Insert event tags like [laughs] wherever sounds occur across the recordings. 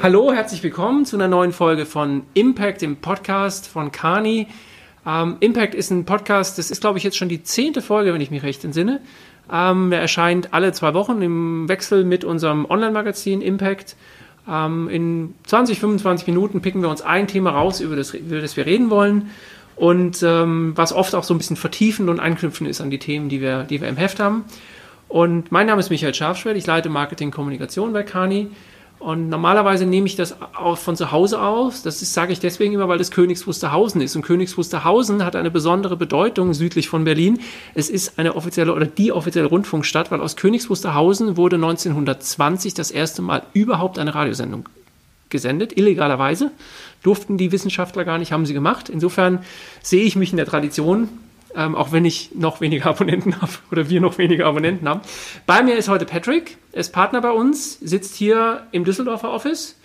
Hallo, herzlich willkommen zu einer neuen Folge von Impact, dem Podcast von Kani. Ähm, Impact ist ein Podcast, das ist, glaube ich, jetzt schon die zehnte Folge, wenn ich mich recht entsinne. Ähm, der erscheint alle zwei Wochen im Wechsel mit unserem Online-Magazin Impact. Ähm, in 20, 25 Minuten picken wir uns ein Thema raus, über das, über das wir reden wollen. Und ähm, was oft auch so ein bisschen vertiefend und anknüpfend ist an die Themen, die wir, die wir im Heft haben. Und mein Name ist Michael Scharfschwert, ich leite Marketing Kommunikation bei Kani. Und normalerweise nehme ich das auch von zu Hause aus. Das sage ich deswegen immer, weil das Königs Wusterhausen ist. Und Königs Wusterhausen hat eine besondere Bedeutung südlich von Berlin. Es ist eine offizielle oder die offizielle Rundfunkstadt, weil aus Königs Wusterhausen wurde 1920 das erste Mal überhaupt eine Radiosendung gesendet, illegalerweise. Durften die Wissenschaftler gar nicht, haben sie gemacht. Insofern sehe ich mich in der Tradition ähm, auch wenn ich noch weniger [laughs] Abonnenten habe oder wir noch weniger Abonnenten haben. Bei mir ist heute Patrick, er ist Partner bei uns, sitzt hier im Düsseldorfer Office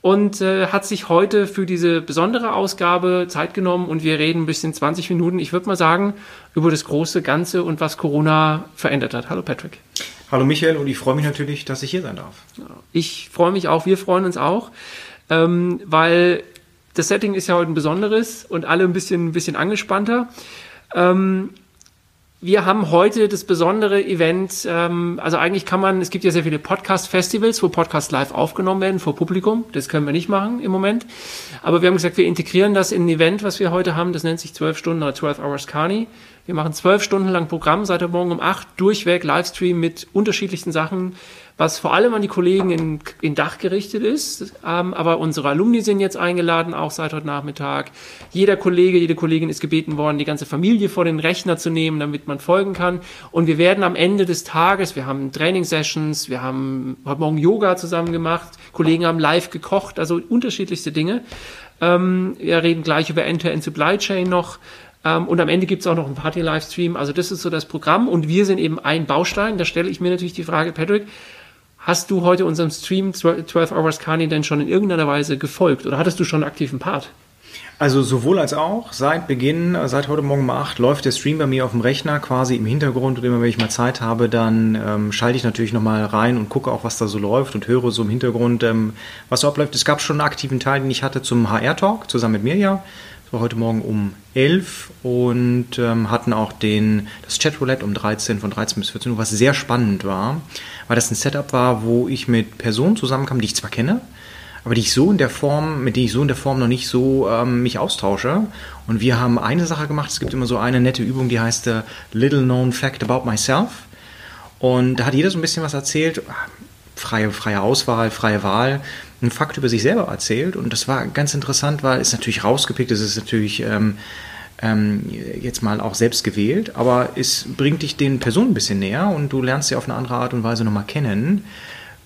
und äh, hat sich heute für diese besondere Ausgabe Zeit genommen und wir reden ein bisschen 20 Minuten, ich würde mal sagen, über das große Ganze und was Corona verändert hat. Hallo Patrick. Hallo Michael und ich freue mich natürlich, dass ich hier sein darf. Ich freue mich auch, wir freuen uns auch, ähm, weil das Setting ist ja heute ein besonderes und alle ein bisschen, ein bisschen angespannter. Ähm, wir haben heute das besondere Event, ähm, also eigentlich kann man, es gibt ja sehr viele Podcast-Festivals, wo Podcasts live aufgenommen werden vor Publikum. Das können wir nicht machen im Moment. Aber wir haben gesagt, wir integrieren das in ein Event, was wir heute haben. Das nennt sich 12 Stunden oder 12 Hours Carney. Wir machen zwölf Stunden lang Programm seit der Morgen um acht durchweg Livestream mit unterschiedlichsten Sachen, was vor allem an die Kollegen in, in Dach gerichtet ist. Ähm, aber unsere Alumni sind jetzt eingeladen, auch seit heute Nachmittag. Jeder Kollege, jede Kollegin ist gebeten worden, die ganze Familie vor den Rechner zu nehmen, damit man folgen kann. Und wir werden am Ende des Tages, wir haben Training-Sessions, wir haben heute Morgen Yoga zusammen gemacht, Kollegen haben live gekocht, also unterschiedlichste Dinge. Ähm, wir reden gleich über End-to-End Supply Chain noch. Ähm, und am Ende gibt es auch noch einen Party-Livestream. Also das ist so das Programm und wir sind eben ein Baustein. Da stelle ich mir natürlich die Frage, Patrick, hast du heute unserem Stream 12 Hours Carney denn schon in irgendeiner Weise gefolgt oder hattest du schon einen aktiven Part? Also sowohl als auch. Seit Beginn, seit heute Morgen um 8 läuft der Stream bei mir auf dem Rechner quasi im Hintergrund und immer wenn ich mal Zeit habe, dann ähm, schalte ich natürlich nochmal rein und gucke auch, was da so läuft und höre so im Hintergrund, ähm, was so abläuft. Es gab schon einen aktiven Teil, den ich hatte zum HR-Talk zusammen mit Mirja. Das war heute Morgen um 11 und ähm, hatten auch den, das Chatroulette um 13, von 13 bis 14 Uhr, was sehr spannend war, weil das ein Setup war, wo ich mit Personen zusammenkam, die ich zwar kenne, aber die ich so in der Form, mit denen ich so in der Form noch nicht so ähm, mich austausche. Und wir haben eine Sache gemacht, es gibt immer so eine nette Übung, die heißt uh, Little Known Fact About Myself. Und da hat jeder so ein bisschen was erzählt, freie, freie Auswahl, freie Wahl einen Fakt über sich selber erzählt. Und das war ganz interessant, weil es natürlich rausgepickt ist, es ist natürlich ähm, ähm, jetzt mal auch selbst gewählt, aber es bringt dich den Personen ein bisschen näher und du lernst sie auf eine andere Art und Weise nochmal kennen,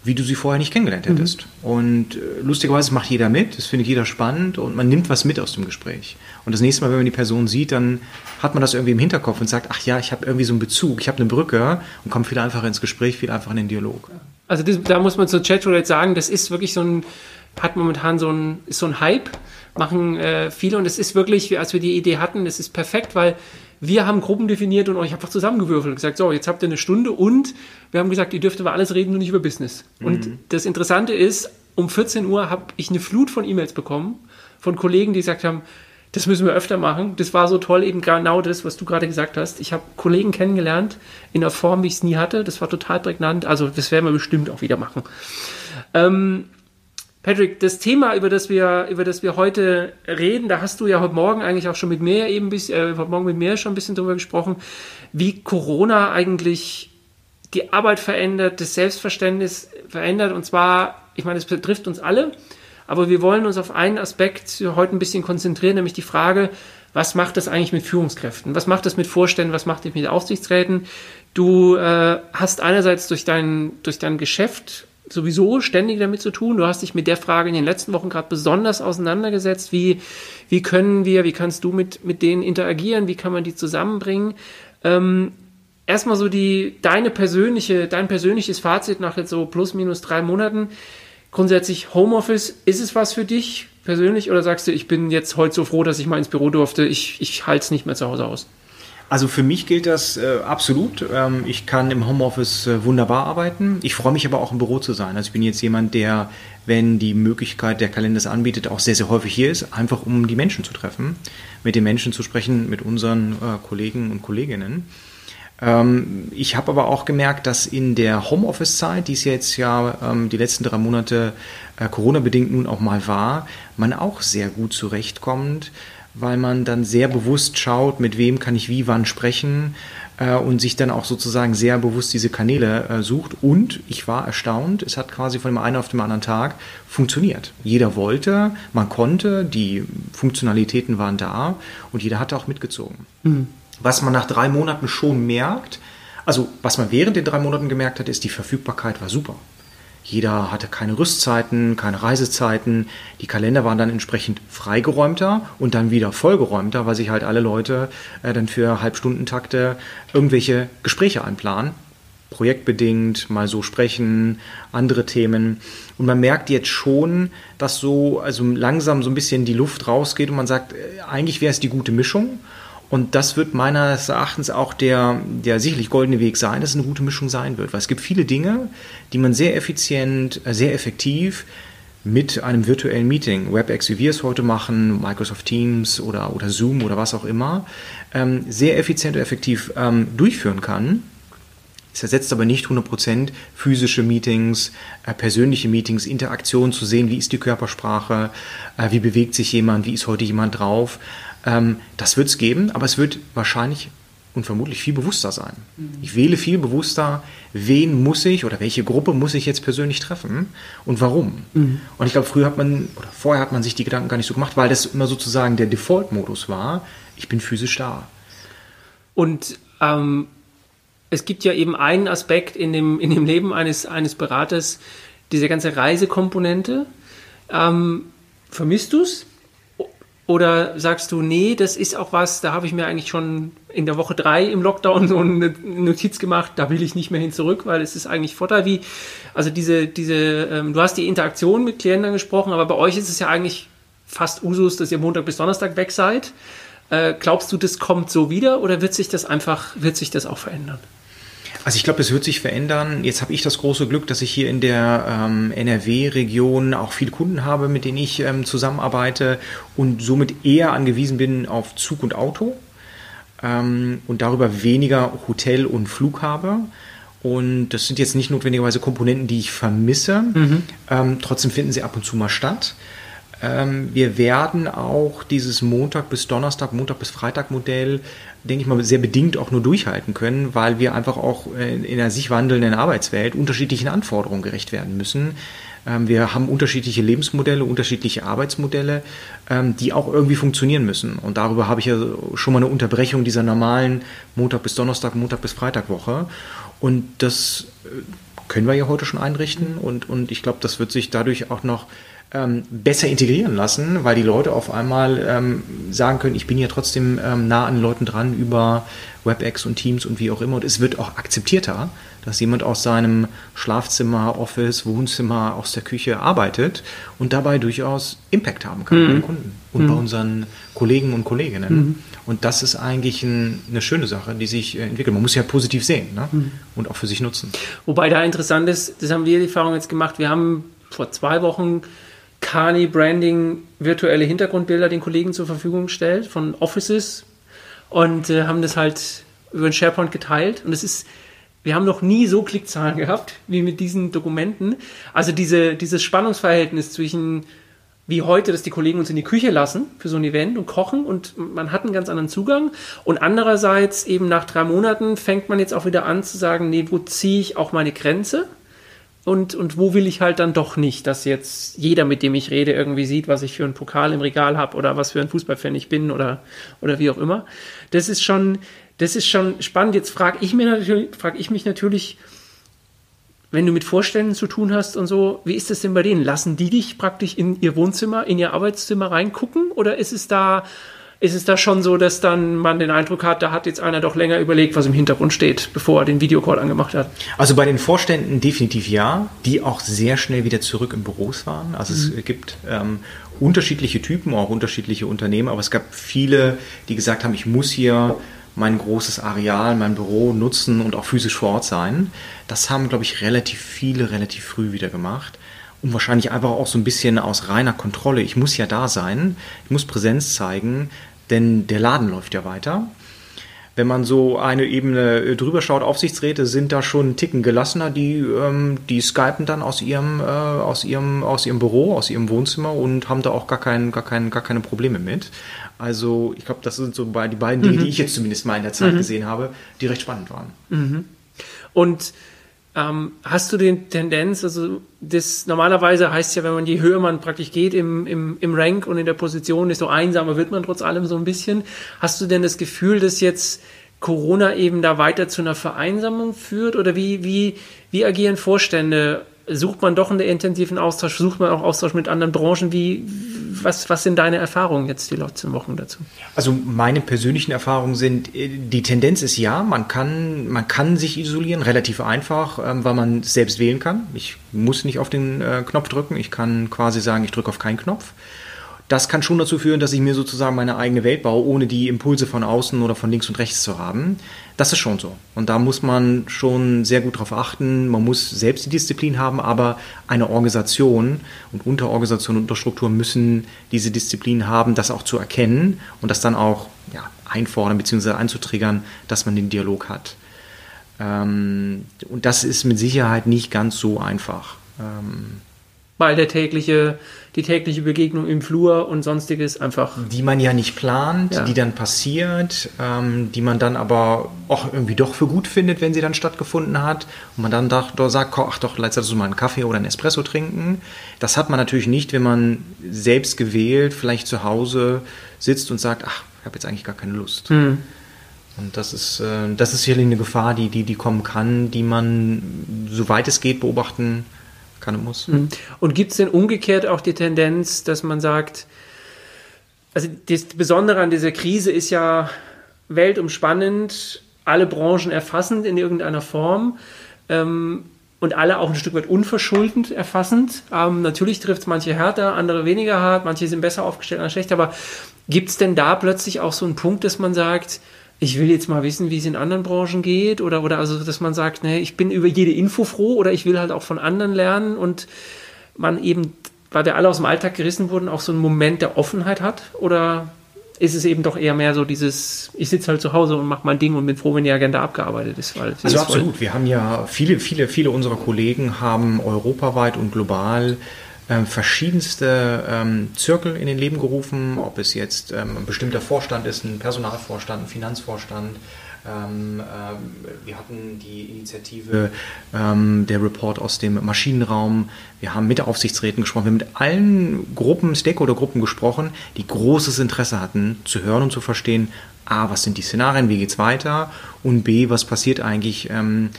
wie du sie vorher nicht kennengelernt mhm. hättest. Mhm. Und äh, lustigerweise macht jeder mit, das findet jeder spannend und man nimmt was mit aus dem Gespräch. Und das nächste Mal, wenn man die Person sieht, dann hat man das irgendwie im Hinterkopf und sagt, ach ja, ich habe irgendwie so einen Bezug, ich habe eine Brücke und kommt viel einfacher ins Gespräch, viel einfacher in den Dialog. Also das, da muss man zur Chatroulette sagen, das ist wirklich so ein, hat momentan so ein, ist so ein Hype, machen äh, viele und es ist wirklich, als wir die Idee hatten, es ist perfekt, weil wir haben Gruppen definiert und euch einfach zusammengewürfelt und gesagt, so, jetzt habt ihr eine Stunde und wir haben gesagt, ihr dürft über alles reden, nur nicht über Business. Mhm. Und das Interessante ist, um 14 Uhr habe ich eine Flut von E-Mails bekommen von Kollegen, die gesagt haben, das müssen wir öfter machen. Das war so toll, eben genau das, was du gerade gesagt hast. Ich habe Kollegen kennengelernt in einer Form, wie ich es nie hatte. Das war total prägnant. Also das werden wir bestimmt auch wieder machen. Ähm, Patrick, das Thema, über das wir, über das wir heute reden, da hast du ja heute Morgen eigentlich auch schon mit mir eben bis, äh, heute Morgen mit mir schon ein bisschen drüber gesprochen, wie Corona eigentlich die Arbeit verändert, das Selbstverständnis verändert. Und zwar, ich meine, es betrifft uns alle. Aber wir wollen uns auf einen Aspekt heute ein bisschen konzentrieren, nämlich die Frage, was macht das eigentlich mit Führungskräften? Was macht das mit Vorständen? Was macht das mit Aufsichtsräten? Du äh, hast einerseits durch dein, durch dein Geschäft sowieso ständig damit zu tun. Du hast dich mit der Frage in den letzten Wochen gerade besonders auseinandergesetzt. Wie, wie können wir, wie kannst du mit, mit denen interagieren? Wie kann man die zusammenbringen? Ähm, erstmal so die, deine persönliche, dein persönliches Fazit nach jetzt so plus minus drei Monaten grundsätzlich Homeoffice, ist es was für dich persönlich oder sagst du, ich bin jetzt heute so froh, dass ich mal ins Büro durfte, ich, ich halte es nicht mehr zu Hause aus? Also für mich gilt das äh, absolut. Ähm, ich kann im Homeoffice äh, wunderbar arbeiten. Ich freue mich aber auch im Büro zu sein. Also ich bin jetzt jemand, der, wenn die Möglichkeit der Kalender es anbietet, auch sehr, sehr häufig hier ist, einfach um die Menschen zu treffen, mit den Menschen zu sprechen, mit unseren äh, Kollegen und Kolleginnen. Ähm, ich habe aber auch gemerkt, dass in der Homeoffice-Zeit, die es jetzt ja ähm, die letzten drei Monate äh, Corona-bedingt nun auch mal war, man auch sehr gut zurechtkommt weil man dann sehr bewusst schaut, mit wem kann ich wie wann sprechen äh, und sich dann auch sozusagen sehr bewusst diese Kanäle äh, sucht. Und ich war erstaunt, es hat quasi von dem einen auf den anderen Tag funktioniert. Jeder wollte, man konnte, die Funktionalitäten waren da und jeder hat auch mitgezogen. Mhm. Was man nach drei Monaten schon merkt, also was man während den drei Monaten gemerkt hat, ist, die Verfügbarkeit war super. Jeder hatte keine Rüstzeiten, keine Reisezeiten. Die Kalender waren dann entsprechend freigeräumter und dann wieder vollgeräumter, weil sich halt alle Leute äh, dann für Halbstundentakte irgendwelche Gespräche einplanen. Projektbedingt, mal so sprechen, andere Themen. Und man merkt jetzt schon, dass so also langsam so ein bisschen die Luft rausgeht und man sagt, äh, eigentlich wäre es die gute Mischung. Und das wird meines Erachtens auch der, der sicherlich goldene Weg sein, dass es eine gute Mischung sein wird. Weil es gibt viele Dinge, die man sehr effizient, äh, sehr effektiv mit einem virtuellen Meeting, WebEx, wie wir es heute machen, Microsoft Teams oder, oder Zoom oder was auch immer, ähm, sehr effizient und effektiv ähm, durchführen kann. Es ersetzt aber nicht 100% physische Meetings, äh, persönliche Meetings, Interaktion zu sehen, wie ist die Körpersprache, äh, wie bewegt sich jemand, wie ist heute jemand drauf. Ähm, das wird es geben, aber es wird wahrscheinlich und vermutlich viel bewusster sein. Mhm. Ich wähle viel bewusster, wen muss ich oder welche Gruppe muss ich jetzt persönlich treffen und warum. Mhm. Und ich glaube, früher hat man oder vorher hat man sich die Gedanken gar nicht so gemacht, weil das immer sozusagen der Default-Modus war. Ich bin physisch da. Und ähm, es gibt ja eben einen Aspekt in dem, in dem Leben eines, eines Beraters, diese ganze Reisekomponente. Ähm, vermisst du es? Oder sagst du, nee, das ist auch was, da habe ich mir eigentlich schon in der Woche drei im Lockdown so eine Notiz gemacht, da will ich nicht mehr hin zurück, weil es ist eigentlich Vorteil wie, also diese, diese, ähm, du hast die Interaktion mit Klienten angesprochen, aber bei euch ist es ja eigentlich fast Usus, dass ihr Montag bis Donnerstag weg seid. Äh, glaubst du, das kommt so wieder oder wird sich das einfach, wird sich das auch verändern? Also ich glaube, es wird sich verändern. Jetzt habe ich das große Glück, dass ich hier in der ähm, NRW-Region auch viele Kunden habe, mit denen ich ähm, zusammenarbeite und somit eher angewiesen bin auf Zug und Auto ähm, und darüber weniger Hotel und Flug habe. Und das sind jetzt nicht notwendigerweise Komponenten, die ich vermisse. Mhm. Ähm, trotzdem finden sie ab und zu mal statt. Ähm, wir werden auch dieses Montag bis Donnerstag, Montag bis Freitag Modell, denke ich mal, sehr bedingt auch nur durchhalten können, weil wir einfach auch in einer sich wandelnden Arbeitswelt unterschiedlichen Anforderungen gerecht werden müssen. Ähm, wir haben unterschiedliche Lebensmodelle, unterschiedliche Arbeitsmodelle, ähm, die auch irgendwie funktionieren müssen. Und darüber habe ich ja schon mal eine Unterbrechung dieser normalen Montag bis Donnerstag, Montag bis Freitag Woche. Und das äh, können wir ja heute schon einrichten. Und, und ich glaube, das wird sich dadurch auch noch ähm, besser integrieren lassen, weil die Leute auf einmal ähm, sagen können, ich bin ja trotzdem ähm, nah an Leuten dran über WebEx und Teams und wie auch immer. Und es wird auch akzeptierter, dass jemand aus seinem Schlafzimmer, Office, Wohnzimmer, aus der Küche arbeitet und dabei durchaus Impact haben kann mhm. bei den Kunden und mhm. bei unseren Kollegen und Kolleginnen. Mhm. Und das ist eigentlich ein, eine schöne Sache, die sich äh, entwickelt. Man muss ja positiv sehen ne? Mhm. und auch für sich nutzen. Wobei da interessant ist, das haben wir die Erfahrung jetzt gemacht, wir haben vor zwei Wochen Kani Branding virtuelle Hintergrundbilder den Kollegen zur Verfügung gestellt von Offices und äh, haben das halt über den SharePoint geteilt. Und es ist, wir haben noch nie so Klickzahlen gehabt wie mit diesen Dokumenten. Also diese, dieses Spannungsverhältnis zwischen wie heute, dass die Kollegen uns in die Küche lassen für so ein Event und kochen und man hat einen ganz anderen Zugang. Und andererseits eben nach drei Monaten fängt man jetzt auch wieder an zu sagen, nee, wo ziehe ich auch meine Grenze? Und, und wo will ich halt dann doch nicht, dass jetzt jeder, mit dem ich rede, irgendwie sieht, was ich für einen Pokal im Regal habe oder was für ein Fußballfan ich bin oder, oder wie auch immer. Das ist schon, das ist schon spannend. Jetzt frage ich, mir natürlich, frag ich mich natürlich, wenn du mit Vorständen zu tun hast und so, wie ist das denn bei denen? Lassen die dich praktisch in ihr Wohnzimmer, in ihr Arbeitszimmer reingucken oder ist es da ist es da schon so, dass dann man den Eindruck hat, da hat jetzt einer doch länger überlegt, was im Hintergrund steht, bevor er den Videocall angemacht hat? Also bei den Vorständen definitiv ja, die auch sehr schnell wieder zurück im Büros waren. Also mhm. es gibt ähm, unterschiedliche Typen, auch unterschiedliche Unternehmen, aber es gab viele, die gesagt haben, ich muss hier mein großes Areal, mein Büro nutzen und auch physisch vor Ort sein. Das haben, glaube ich, relativ viele relativ früh wieder gemacht. Und wahrscheinlich einfach auch so ein bisschen aus reiner Kontrolle. Ich muss ja da sein, ich muss Präsenz zeigen, denn der Laden läuft ja weiter. Wenn man so eine Ebene äh, drüber schaut, Aufsichtsräte sind da schon einen Ticken gelassener, die, ähm, die skypen dann aus ihrem, äh, aus, ihrem, aus ihrem Büro, aus ihrem Wohnzimmer und haben da auch gar, kein, gar, kein, gar keine Probleme mit. Also ich glaube, das sind so die beiden Dinge, mhm. die ich jetzt zumindest mal in der Zeit mhm. gesehen habe, die recht spannend waren. Mhm. Und ähm, hast du den Tendenz, also das normalerweise heißt ja, wenn man je höher man praktisch geht im, im, im Rank und in der Position, desto einsamer wird man trotz allem so ein bisschen. Hast du denn das Gefühl, dass jetzt Corona eben da weiter zu einer Vereinsamung führt? Oder wie, wie, wie agieren Vorstände sucht man doch einen intensiven Austausch, sucht man auch Austausch mit anderen Branchen. Wie, was, was sind deine Erfahrungen jetzt die letzten Wochen dazu? Also meine persönlichen Erfahrungen sind, äh, die Tendenz ist ja, man kann, man kann sich isolieren, relativ einfach, ähm, weil man selbst wählen kann. Ich muss nicht auf den äh, Knopf drücken, ich kann quasi sagen, ich drücke auf keinen Knopf das kann schon dazu führen, dass ich mir sozusagen meine eigene Welt baue, ohne die Impulse von außen oder von links und rechts zu haben. Das ist schon so. Und da muss man schon sehr gut darauf achten. Man muss selbst die Disziplin haben, aber eine Organisation und Unterorganisation und Unterstruktur müssen diese Disziplin haben, das auch zu erkennen und das dann auch ja, einfordern bzw. einzutriggern, dass man den Dialog hat. Ähm, und das ist mit Sicherheit nicht ganz so einfach. Weil der tägliche die tägliche Begegnung im Flur und sonstiges einfach. Die man ja nicht plant, ja. die dann passiert, ähm, die man dann aber auch irgendwie doch für gut findet, wenn sie dann stattgefunden hat. Und man dann doch, doch sagt, ach doch, letztes du mal einen Kaffee oder einen Espresso trinken. Das hat man natürlich nicht, wenn man selbst gewählt vielleicht zu Hause sitzt und sagt, ach, ich habe jetzt eigentlich gar keine Lust. Mhm. Und das ist, äh, das ist sicherlich eine Gefahr, die, die, die kommen kann, die man, soweit es geht, beobachten kann kann und muss. Mhm. Und gibt es denn umgekehrt auch die Tendenz, dass man sagt, also das Besondere an dieser Krise ist ja weltumspannend, alle Branchen erfassend in irgendeiner Form ähm, und alle auch ein Stück weit unverschuldend erfassend. Ähm, natürlich trifft es manche härter, andere weniger hart, manche sind besser aufgestellt, andere schlechter, aber gibt es denn da plötzlich auch so einen Punkt, dass man sagt, ich will jetzt mal wissen, wie es in anderen Branchen geht oder, oder also, dass man sagt, ne, ich bin über jede Info froh oder ich will halt auch von anderen lernen und man eben, weil wir alle aus dem Alltag gerissen wurden, auch so einen Moment der Offenheit hat oder ist es eben doch eher mehr so dieses, ich sitze halt zu Hause und mache mein Ding und bin froh, wenn die Agenda abgearbeitet ist. Weil also absolut, wir haben ja viele, viele, viele unserer Kollegen haben europaweit und global ähm, verschiedenste ähm, Zirkel in den Leben gerufen, ob es jetzt ähm, ein bestimmter Vorstand ist, ein Personalvorstand, ein Finanzvorstand. Ähm, äh, wir hatten die Initiative ähm, der Report aus dem Maschinenraum. Wir haben mit Aufsichtsräten gesprochen. Wir haben mit allen Gruppen, Stakeholder-Gruppen gesprochen, die großes Interesse hatten, zu hören und zu verstehen, A, was sind die Szenarien, wie geht es weiter und B, was passiert eigentlich ähm,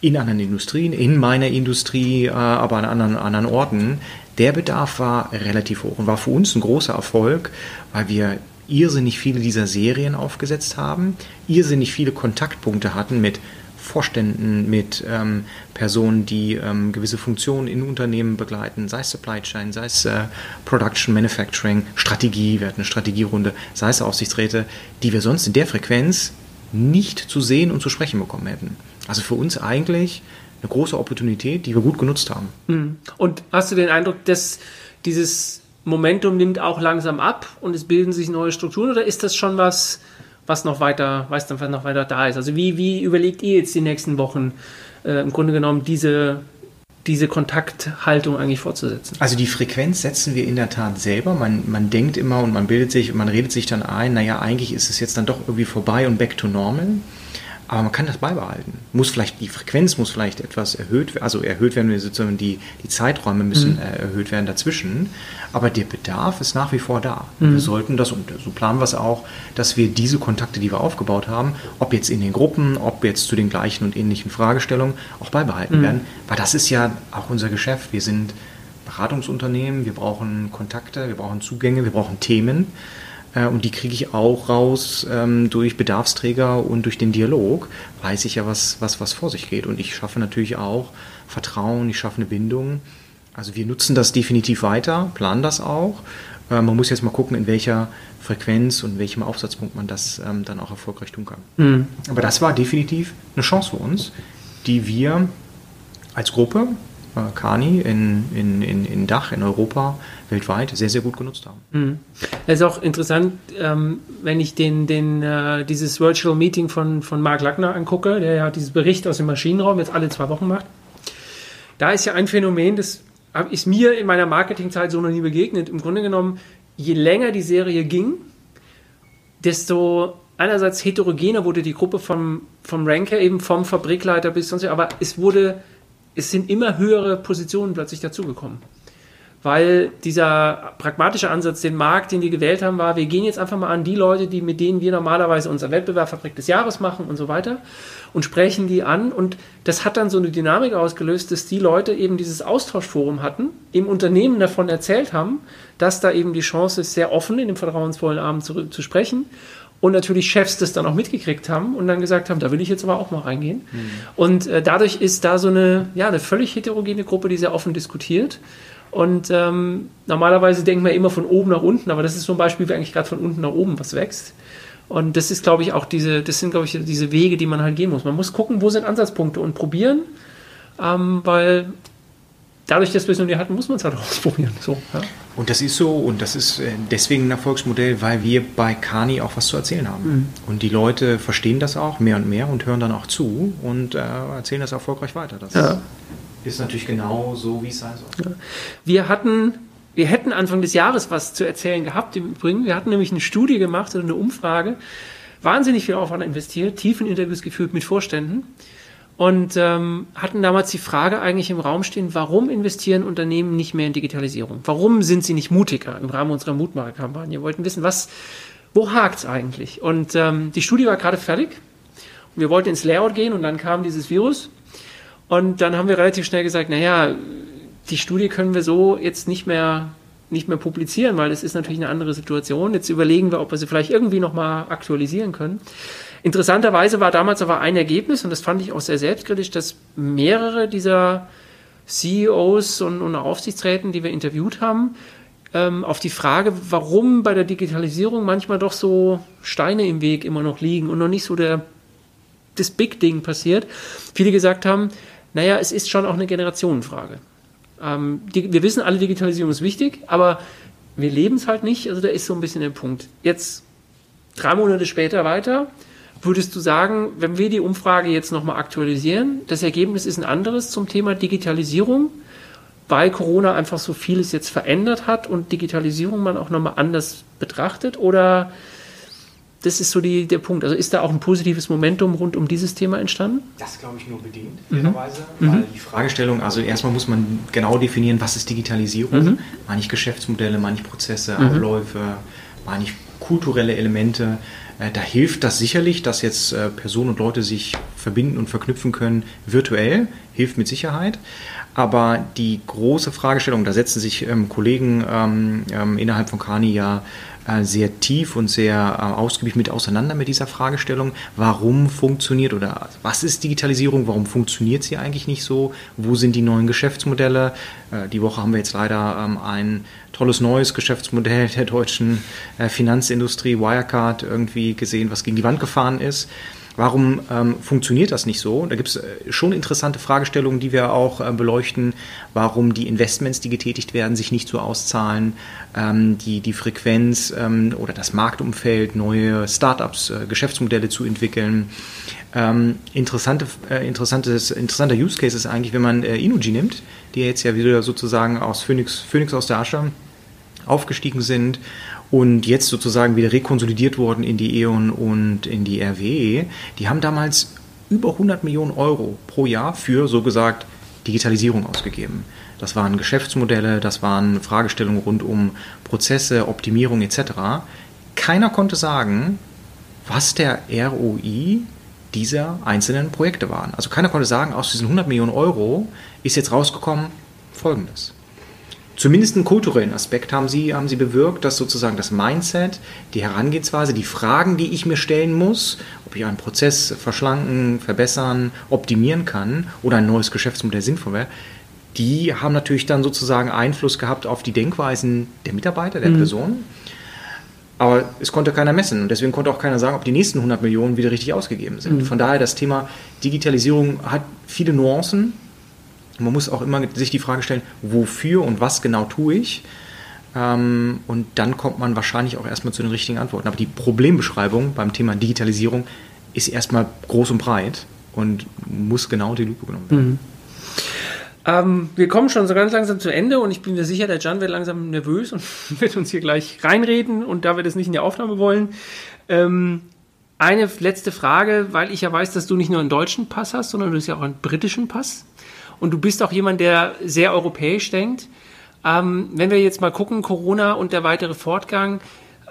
in anderen Industrien, in meiner Industrie, äh, aber an anderen, anderen Orten, der Bedarf war relativ hoch und war für uns ein großer Erfolg, weil wir irrsinnig viele dieser Serien aufgesetzt haben, irrsinnig viele Kontaktpunkte hatten mit Vorständen, mit ähm, Personen, die ähm, gewisse Funktionen in Unternehmen begleiten, sei es Supply Chain, sei es äh, Production, Manufacturing, Strategie, wir hatten eine Strategierunde, sei es Aufsichtsräte, die wir sonst in der Frequenz nicht zu sehen und zu sprechen bekommen hätten. Also für uns eigentlich eine große Opportunität, die wir gut genutzt haben. Hm. Und hast du den Eindruck, dass dieses Momentum nimmt auch langsam ab und es bilden sich neue Strukturen oder ist das schon was, was noch weiter, weiß dann noch weiter da ist? Also wie, wie überlegt ihr jetzt die nächsten Wochen äh, im Grunde genommen diese, diese Kontakthaltung eigentlich fortzusetzen? Also die Frequenz setzen wir in der Tat selber. Man, man denkt immer und man bildet sich, man redet sich dann ein, naja, eigentlich ist es jetzt dann doch irgendwie vorbei und back to normal. Aber man kann das beibehalten. Muss vielleicht, die Frequenz muss vielleicht etwas erhöht werden, also erhöht werden, wir sozusagen die, die Zeiträume müssen mhm. Äh, erhöht werden dazwischen. Aber der Bedarf ist nach wie vor da. Mhm. Wir sollten das, und so planen wir es auch, dass wir diese Kontakte, die wir aufgebaut haben, ob jetzt in den Gruppen, ob jetzt zu den gleichen und ähnlichen Fragestellungen, auch beibehalten mhm. werden. Weil das ist ja auch unser Geschäft. Wir sind Beratungsunternehmen, wir brauchen Kontakte, wir brauchen Zugänge, wir brauchen Themen. Äh, und die kriege ich auch raus ähm, durch Bedarfsträger und durch den Dialog. Weiß ich ja, was, was, was vor sich geht. Und ich schaffe natürlich auch Vertrauen, ich schaffe eine Bindung. Also wir nutzen das definitiv weiter, planen das auch. Äh, man muss jetzt mal gucken, in welcher Frequenz und welchem Aufsatzpunkt man das ähm, dann auch erfolgreich tun kann. Mhm. Aber das war definitiv eine Chance für uns, die wir als Gruppe, Kani, in, in, in, in Dach, in Europa, weltweit sehr, sehr gut genutzt haben. Mhm. Es ist auch interessant, ähm, wenn ich den, den, äh, dieses Virtual Meeting von, von Mark Lackner angucke, der ja dieses Bericht aus dem Maschinenraum jetzt alle zwei Wochen macht. Da ist ja ein Phänomen, das ist mir in meiner Marketingzeit so noch nie begegnet. Im Grunde genommen, je länger die Serie ging, desto einerseits heterogener wurde die Gruppe vom, vom Ranker, eben vom Fabrikleiter bis sonst, aber es wurde, es sind immer höhere Positionen plötzlich dazugekommen. Weil dieser pragmatische Ansatz, den Markt, den die gewählt haben, war, wir gehen jetzt einfach mal an die Leute, die mit denen wir normalerweise unser Wettbewerb Fabrik des Jahres machen und so weiter und sprechen die an. Und das hat dann so eine Dynamik ausgelöst, dass die Leute eben dieses Austauschforum hatten, im Unternehmen davon erzählt haben, dass da eben die Chance ist, sehr offen in dem vertrauensvollen Abend zu, zu sprechen und natürlich Chefs das dann auch mitgekriegt haben und dann gesagt haben, da will ich jetzt aber auch mal reingehen. Mhm. Und äh, dadurch ist da so eine, ja, eine völlig heterogene Gruppe, die sehr offen diskutiert und ähm, normalerweise denken wir immer von oben nach unten, aber das ist so ein Beispiel, wie eigentlich gerade von unten nach oben was wächst. Und das ist, glaube ich, auch diese, das sind, glaube ich, diese Wege, die man halt gehen muss. Man muss gucken, wo sind Ansatzpunkte und probieren, ähm, weil dadurch, dass wir es noch nie hatten, muss man es halt [laughs] ausprobieren. So, ja. Und das ist so, und das ist äh, deswegen ein Erfolgsmodell, weil wir bei Kani auch was zu erzählen haben. Mhm. Und die Leute verstehen das auch mehr und mehr und hören dann auch zu und äh, erzählen das erfolgreich weiter. Das ja ist natürlich genau so, wie es sein soll. Wir hatten, wir hätten Anfang des Jahres was zu erzählen gehabt im Übrigen. Wir hatten nämlich eine Studie gemacht oder eine Umfrage, wahnsinnig viel Aufwand investiert, tiefen Interviews geführt mit Vorständen und ähm, hatten damals die Frage eigentlich im Raum stehen, warum investieren Unternehmen nicht mehr in Digitalisierung? Warum sind sie nicht mutiger im Rahmen unserer Mutmacherkampagne? Wir wollten wissen, was, wo hakt es eigentlich? Und ähm, die Studie war gerade fertig. Wir wollten ins Layout gehen und dann kam dieses Virus und dann haben wir relativ schnell gesagt, naja, die Studie können wir so jetzt nicht mehr, nicht mehr publizieren, weil es ist natürlich eine andere Situation. Jetzt überlegen wir, ob wir sie vielleicht irgendwie nochmal aktualisieren können. Interessanterweise war damals aber ein Ergebnis, und das fand ich auch sehr selbstkritisch, dass mehrere dieser CEOs und, und Aufsichtsräten, die wir interviewt haben, ähm, auf die Frage, warum bei der Digitalisierung manchmal doch so Steine im Weg immer noch liegen und noch nicht so der, das Big Ding passiert, viele gesagt haben, naja, es ist schon auch eine Generationenfrage. Ähm, die, wir wissen alle, Digitalisierung ist wichtig, aber wir leben es halt nicht. Also da ist so ein bisschen der Punkt. Jetzt drei Monate später weiter, würdest du sagen, wenn wir die Umfrage jetzt nochmal aktualisieren, das Ergebnis ist ein anderes zum Thema Digitalisierung, weil Corona einfach so vieles jetzt verändert hat und Digitalisierung man auch nochmal anders betrachtet? Oder das ist so die, der Punkt. Also ist da auch ein positives Momentum rund um dieses Thema entstanden? Das glaube ich nur bedingt, mhm. fairerweise. Mhm. Weil die Fragestellung, also erstmal muss man genau definieren, was ist Digitalisierung? Mhm. Ich Geschäftsmodelle, ich Prozesse, mhm. Abläufe, meine ich kulturelle Elemente. Äh, da hilft das sicherlich, dass jetzt äh, Personen und Leute sich verbinden und verknüpfen können virtuell, hilft mit Sicherheit. Aber die große Fragestellung, da setzen sich ähm, Kollegen ähm, ähm, innerhalb von Kani ja sehr tief und sehr äh, ausgiebig mit auseinander mit dieser Fragestellung. Warum funktioniert oder was ist Digitalisierung? Warum funktioniert sie eigentlich nicht so? Wo sind die neuen Geschäftsmodelle? Äh, die Woche haben wir jetzt leider ähm, ein tolles neues Geschäftsmodell der deutschen Finanzindustrie, Wirecard, irgendwie gesehen, was gegen die Wand gefahren ist. Warum ähm, funktioniert das nicht so? Da gibt es äh, schon interessante Fragestellungen, die wir auch äh, beleuchten. Warum die Investments, die getätigt werden, sich nicht so auszahlen, ähm, die, die Frequenz ähm, oder das Marktumfeld, neue Startups, äh, Geschäftsmodelle zu entwickeln. Ähm, interessante, äh, interessantes, interessanter Use Case ist eigentlich, wenn man äh, Inuji nimmt, die jetzt ja wieder sozusagen aus Phoenix, Phoenix aus der Asche aufgestiegen sind und jetzt sozusagen wieder rekonsolidiert worden in die E.ON und in die RWE, die haben damals über 100 Millionen Euro pro Jahr für, so gesagt, Digitalisierung ausgegeben. Das waren Geschäftsmodelle, das waren Fragestellungen rund um Prozesse, Optimierung etc. Keiner konnte sagen, was der ROI dieser einzelnen Projekte waren. Also keiner konnte sagen, aus diesen 100 Millionen Euro ist jetzt rausgekommen Folgendes zumindest einen kulturellen Aspekt haben sie, haben sie bewirkt, dass sozusagen das Mindset, die Herangehensweise, die Fragen, die ich mir stellen muss, ob ich einen Prozess verschlanken, verbessern, optimieren kann oder ein neues Geschäftsmodell sinnvoll wäre, die haben natürlich dann sozusagen Einfluss gehabt auf die Denkweisen der Mitarbeiter, der mhm. Personen. Aber es konnte keiner messen und deswegen konnte auch keiner sagen, ob die nächsten 100 Millionen wieder richtig ausgegeben sind. Mhm. Von daher das Thema Digitalisierung hat viele Nuancen. Man muss auch immer sich die Frage stellen, wofür und was genau tue ich? Ähm, und dann kommt man wahrscheinlich auch erstmal zu den richtigen Antworten. Aber die Problembeschreibung beim Thema Digitalisierung ist erstmal groß und breit und muss genau die Lupe genommen werden. Mhm. Ähm, wir kommen schon so ganz langsam zu Ende und ich bin mir sicher, der Jan wird langsam nervös und [laughs] wird uns hier gleich reinreden und da wir das nicht in die Aufnahme wollen. Ähm, eine letzte Frage, weil ich ja weiß, dass du nicht nur einen deutschen Pass hast, sondern du hast ja auch einen britischen Pass. Und du bist auch jemand, der sehr europäisch denkt. Ähm, wenn wir jetzt mal gucken, Corona und der weitere Fortgang,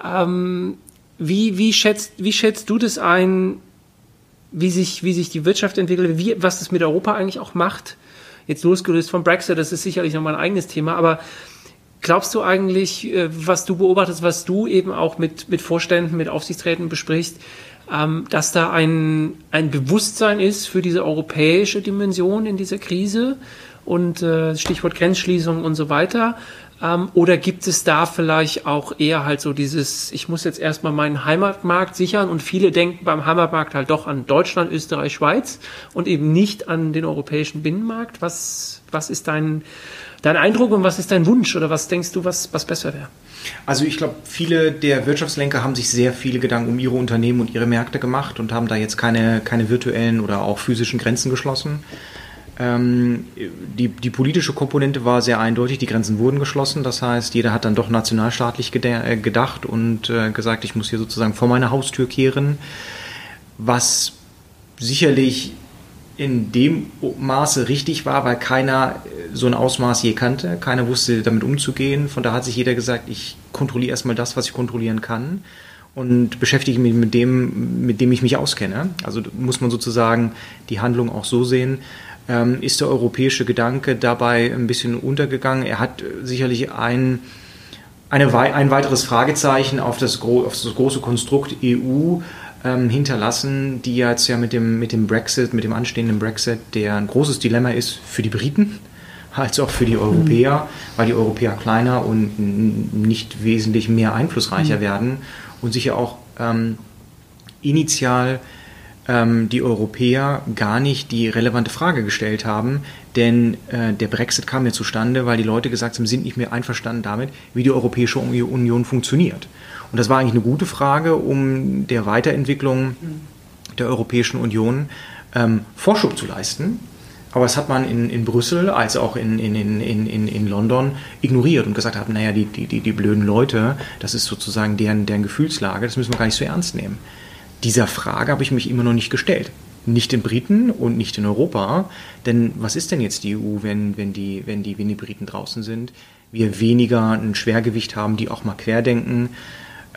ähm, wie, wie, schätzt, wie schätzt du das ein, wie sich, wie sich die Wirtschaft entwickelt, wie, was das mit Europa eigentlich auch macht? Jetzt losgelöst vom Brexit, das ist sicherlich nochmal ein eigenes Thema, aber glaubst du eigentlich, äh, was du beobachtest, was du eben auch mit, mit Vorständen, mit Aufsichtsräten besprichst, ähm, dass da ein, ein Bewusstsein ist für diese europäische Dimension in dieser Krise und äh, Stichwort Grenzschließung und so weiter? Ähm, oder gibt es da vielleicht auch eher halt so dieses, ich muss jetzt erstmal meinen Heimatmarkt sichern und viele denken beim Heimatmarkt halt doch an Deutschland, Österreich, Schweiz und eben nicht an den europäischen Binnenmarkt. Was, was ist dein, dein Eindruck und was ist dein Wunsch oder was denkst du, was, was besser wäre? Also ich glaube, viele der Wirtschaftslenker haben sich sehr viele Gedanken um ihre Unternehmen und ihre Märkte gemacht und haben da jetzt keine, keine virtuellen oder auch physischen Grenzen geschlossen. Ähm, die, die politische Komponente war sehr eindeutig, die Grenzen wurden geschlossen, das heißt, jeder hat dann doch nationalstaatlich äh, gedacht und äh, gesagt, ich muss hier sozusagen vor meine Haustür kehren, was sicherlich in dem Maße richtig war, weil keiner äh, so ein Ausmaß je kannte, keiner wusste damit umzugehen, von da hat sich jeder gesagt, ich kontrolliere erstmal das, was ich kontrollieren kann und beschäftige mich mit dem, mit dem ich mich auskenne. Also muss man sozusagen die Handlung auch so sehen, ähm, ist der europäische Gedanke dabei ein bisschen untergegangen. Er hat sicherlich ein, eine, ein weiteres Fragezeichen auf das, auf das große Konstrukt EU ähm, hinterlassen, die jetzt ja mit dem, mit dem Brexit, mit dem anstehenden Brexit, der ein großes Dilemma ist für die Briten als auch für die Europäer, mhm. weil die Europäer kleiner und nicht wesentlich mehr einflussreicher mhm. werden und sich ja auch ähm, initial die Europäer gar nicht die relevante Frage gestellt haben, denn äh, der Brexit kam ja zustande, weil die Leute gesagt haben, sind nicht mehr einverstanden damit, wie die Europäische Union funktioniert. Und das war eigentlich eine gute Frage, um der Weiterentwicklung der Europäischen Union ähm, Vorschub zu leisten. Aber das hat man in, in Brüssel als auch in, in, in, in, in London ignoriert und gesagt hat, naja, die, die, die, die blöden Leute, das ist sozusagen deren, deren Gefühlslage, das müssen wir gar nicht so ernst nehmen. Dieser Frage habe ich mich immer noch nicht gestellt. Nicht in Briten und nicht in Europa. Denn was ist denn jetzt die EU, wenn, wenn, die, wenn, die, wenn die Briten draußen sind? Wir weniger ein Schwergewicht haben, die auch mal querdenken.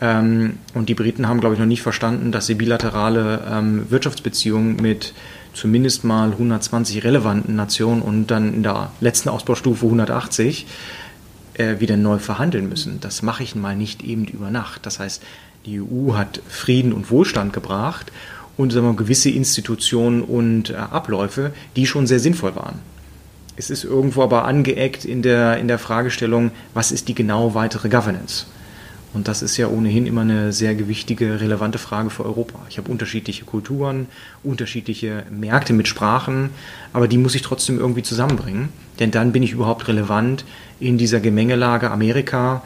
Ähm, und die Briten haben, glaube ich, noch nicht verstanden, dass sie bilaterale ähm, Wirtschaftsbeziehungen mit zumindest mal 120 relevanten Nationen und dann in der letzten Ausbaustufe 180 äh, wieder neu verhandeln müssen. Das mache ich mal nicht eben über Nacht. Das heißt, die EU hat Frieden und Wohlstand gebracht und sagen wir, gewisse Institutionen und äh, Abläufe, die schon sehr sinnvoll waren. Es ist irgendwo aber angeeckt in der, in der Fragestellung, was ist die genau weitere Governance? Und das ist ja ohnehin immer eine sehr gewichtige, relevante Frage für Europa. Ich habe unterschiedliche Kulturen, unterschiedliche Märkte mit Sprachen, aber die muss ich trotzdem irgendwie zusammenbringen, denn dann bin ich überhaupt relevant in dieser Gemengelage Amerika,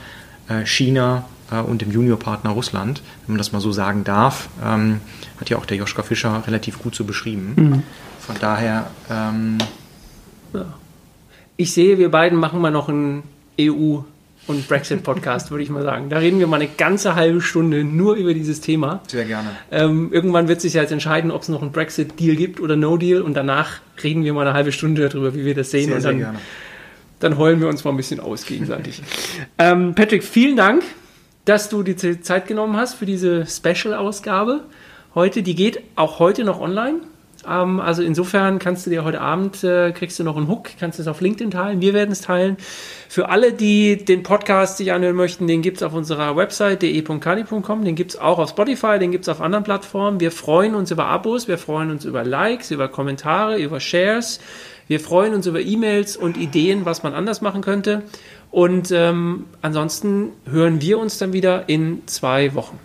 äh, China, und dem Juniorpartner Russland, wenn man das mal so sagen darf, ähm, hat ja auch der Joschka Fischer relativ gut so beschrieben. Mhm. Von daher. Ähm, ja. Ich sehe, wir beiden machen mal noch einen EU- und Brexit-Podcast, würde ich mal sagen. Da reden wir mal eine ganze halbe Stunde nur über dieses Thema. Sehr gerne. Ähm, irgendwann wird sich ja jetzt entscheiden, ob es noch einen Brexit-Deal gibt oder No-Deal und danach reden wir mal eine halbe Stunde darüber, wie wir das sehen. Sehr, und dann, sehr gerne. Dann heulen wir uns mal ein bisschen aus gegenseitig. [laughs] ähm, Patrick, vielen Dank dass du die Zeit genommen hast für diese Special-Ausgabe heute. Die geht auch heute noch online. Ähm, also insofern kannst du dir heute Abend, äh, kriegst du noch einen Hook, kannst es auf LinkedIn teilen. Wir werden es teilen. Für alle, die den Podcast sich anhören möchten, den gibt es auf unserer Website de.kani.com, den gibt es auch auf Spotify, den gibt es auf anderen Plattformen. Wir freuen uns über Abos, wir freuen uns über Likes, über Kommentare, über Shares. Wir freuen uns über E-Mails und Ideen, was man anders machen könnte. Und ähm, ansonsten hören wir uns dann wieder in zwei Wochen.